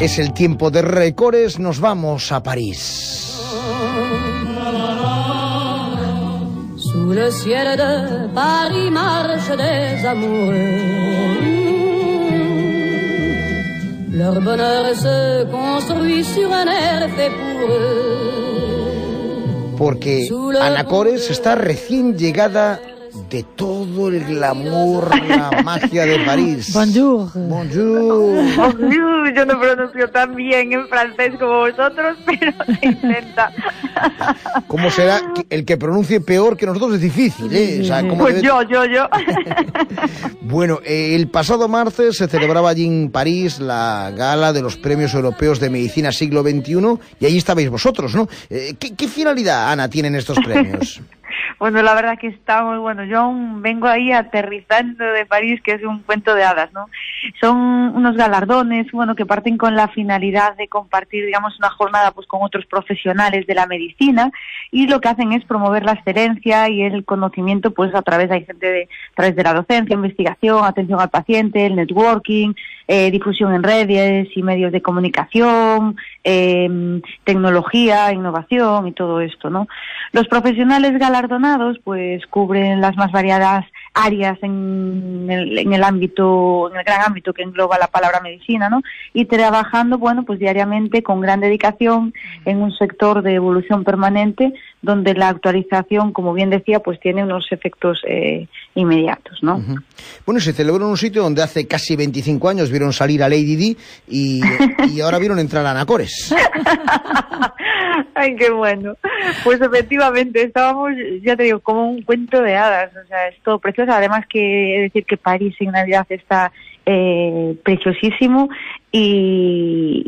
Es el tiempo de récords, nos vamos a París. Sous le ciel de Paris marchent des amoureux. Leur bonheur se construit sur un air fait pour eux. Porque Anacores está recién llegada de todo el glamour, la magia de París. Bonjour. Bonjour. Bonjour, yo no pronuncio tan bien en francés como vosotros, pero se intenta. ¿Cómo será el que pronuncie peor que nosotros es difícil, eh? O sea, ¿cómo Pues debe- yo, yo, yo. Bueno, el pasado martes se celebraba allí en París la gala de los premios europeos de medicina siglo XXI y ahí estabais vosotros, ¿no? Eh, ¿qué, qué finalidad, Ana, tienen estos premios? Bueno, la verdad que está muy bueno. Yo aún vengo ahí aterrizando de París, que es un cuento de hadas, ¿no? Son unos galardones, bueno, que parten con la finalidad de compartir, digamos, una jornada pues con otros profesionales de la medicina y lo que hacen es promover la excelencia y el conocimiento, pues a través hay gente de, a través de la docencia, investigación, atención al paciente, el networking, eh, difusión en redes y medios de comunicación, eh, tecnología, innovación y todo esto, ¿no? Los profesionales galardonados, pues cubren las más variadas áreas en el, en el ámbito, en el gran ámbito que engloba la palabra medicina, ¿no? Y trabajando, bueno, pues diariamente con gran dedicación en un sector de evolución permanente donde la actualización, como bien decía, pues tiene unos efectos eh, inmediatos, ¿no? Bueno, se celebró en un sitio donde hace casi 25 años vieron salir a Lady Di y, y ahora vieron entrar a Anacores. Ay, qué bueno. Pues efectivamente, estábamos, ya te digo, como un cuento de hadas. O sea, es todo precioso. Además que decir que París en Navidad está eh, preciosísimo y,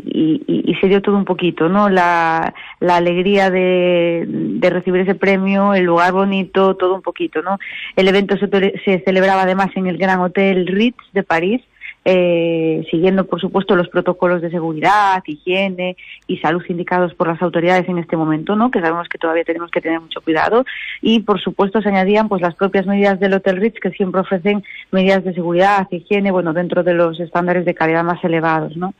se dio todo un poquito, ¿no? La, la alegría de, de recibir ese premio, el lugar bonito, todo un poquito, ¿no? El evento se, se celebraba además en el Gran Hotel Ritz de París eh, siguiendo, por supuesto, los protocolos de seguridad, higiene y salud indicados por las autoridades en este momento, ¿no? Que sabemos que todavía tenemos que tener mucho cuidado. Y, por supuesto, se añadían pues las propias medidas del Hotel Ritz que siempre ofrecen medidas de seguridad, higiene, bueno, dentro de los estándares de calidad más elevados, ¿no?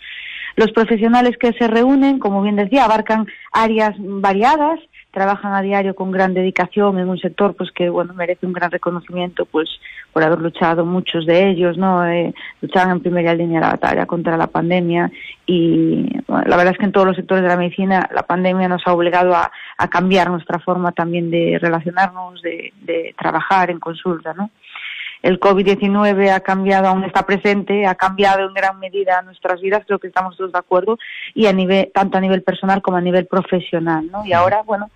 Los profesionales que se reúnen, como bien decía, abarcan áreas variadas, trabajan a diario con gran dedicación en un sector pues que bueno merece un gran reconocimiento pues por haber luchado muchos de ellos no eh, luchaban en primera línea de la batalla contra la pandemia y bueno, la verdad es que en todos los sectores de la medicina la pandemia nos ha obligado a, cambiar nuestra forma también de relacionarnos de, de trabajar en consulta no el COVID-19 ha cambiado, aún está presente, ha cambiado en gran medida nuestras vidas, creo que estamos todos de acuerdo, y a nivel, tanto a nivel personal como a nivel profesional, ¿no? Y ahora, bueno,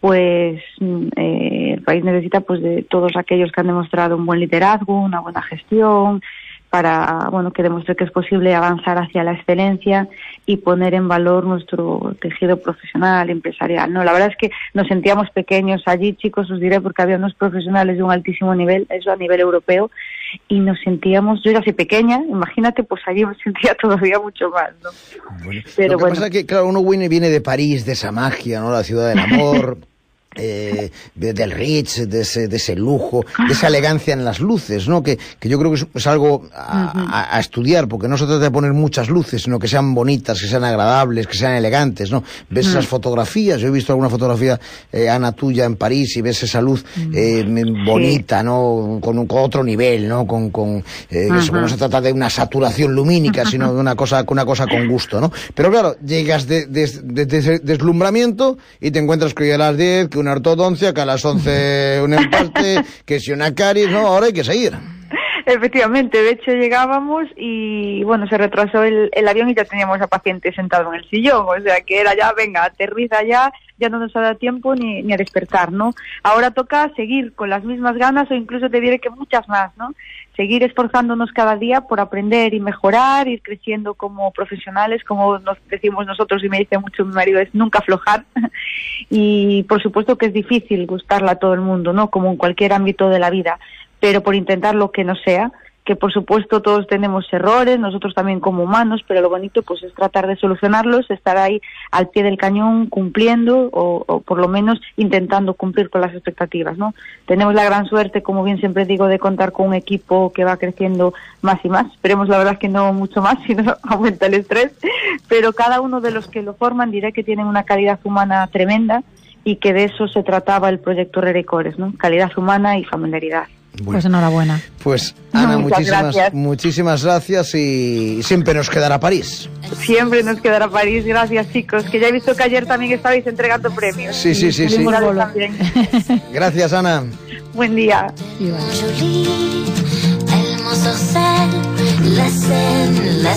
pues mm, eh, el país necesita pues de todos aquellos que han demostrado un buen liderazgo, una buena gestión, para bueno que demuestre que es posible avanzar hacia la excelencia y poner en valor nuestro tejido profesional, empresarial. No, la verdad es que nos sentíamos pequeños allí, chicos, os diré, porque había unos profesionales de un altísimo nivel, eso a nivel europeo, y nos sentíamos, yo ya soy pequeña, imagínate, pues allí me sentía todavía mucho más, ¿no? Bueno, Pero lo que bueno. pasa es que, claro, uno viene, viene de París, de esa magia, ¿no? La ciudad del amor. eh, de- del Ritz, de ese, de ese lujo, de esa elegancia en las luces, ¿no? Que, que yo creo que es, algo a, a- a estudiar, porque no se trata de poner muchas luces, sino que sean bonitas, que sean agradables, que sean elegantes, ¿no? Ves esas fotografías, yo he visto alguna fotografía, eh, Ana, tuya en París, y ves esa luz eh, bonita, ¿no? Con, un- con otro nivel, ¿no? Con, con eh, eso, que no se trata de una saturación lumínica, sino de una cosa, una cosa con gusto, ¿no? Pero claro, llegas de, de- de- deslumbramiento y te encuentras que hoy a las 10, que una ortodoncia, que a las 11 un empaste, que si una caries, no, ahora hay que seguir. Efectivamente, de hecho llegábamos y bueno, se retrasó el, el avión y ya teníamos a paciente sentado en el sillón, o sea que era ya, venga, aterriza ya, ya no nos ha dado tiempo ni, ni a despertar, ¿no? Ahora toca seguir con las mismas ganas o incluso te diré que muchas más, ¿no? Seguir esforzándonos cada día por aprender y mejorar, ir creciendo como profesionales, como nos decimos nosotros y me dice mucho mi marido, es nunca aflojar. y por supuesto que es difícil gustarle a todo el mundo, ¿no? Como en cualquier ámbito de la vida pero por intentar lo que no sea, que por supuesto todos tenemos errores, nosotros también como humanos, pero lo bonito pues es tratar de solucionarlos, estar ahí al pie del cañón cumpliendo o, o por lo menos intentando cumplir con las expectativas, ¿no? Tenemos la gran suerte, como bien siempre digo, de contar con un equipo que va creciendo más y más. Esperemos la verdad que no mucho más, si no aumenta el estrés, pero cada uno de los que lo forman diré que tienen una calidad humana tremenda y que de eso se trataba el proyecto Rerecores, ¿no? Calidad humana y familiaridad. Bueno, Pues enhorabuena. pues Ana, Muchas muchísimas, gracias. muchísimas gracias y siempre nos quedará París. Siempre nos quedará París. Gracias, chicos. Que ya he visto que ayer también estabais entregando premios. Sí, sí, sí, sí. Gracias, Ana. Buen día. La